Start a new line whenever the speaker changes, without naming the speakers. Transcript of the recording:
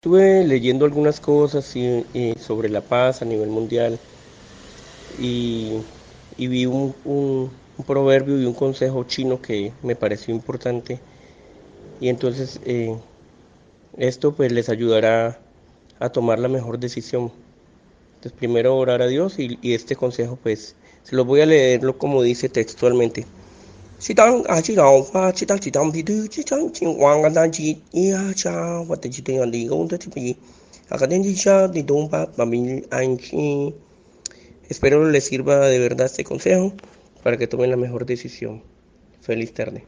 Estuve leyendo algunas cosas sobre la paz a nivel mundial y, vi un, proverbio y un consejo chino que me pareció importante y entonces eh, esto pues les ayudará a tomar la mejor decisión. Entonces primero orar a Dios y, y este consejo pues se los voy a leerlo como dice textualmente. 是当啊，这老话，这当这当比对，这当这王个当这呀cha，或者这这样的工作这边，啊，个等这下的东巴把mi anchi。Espero les sirva de verdad este consejo para que tomen la mejor decisión. Feliz tarde.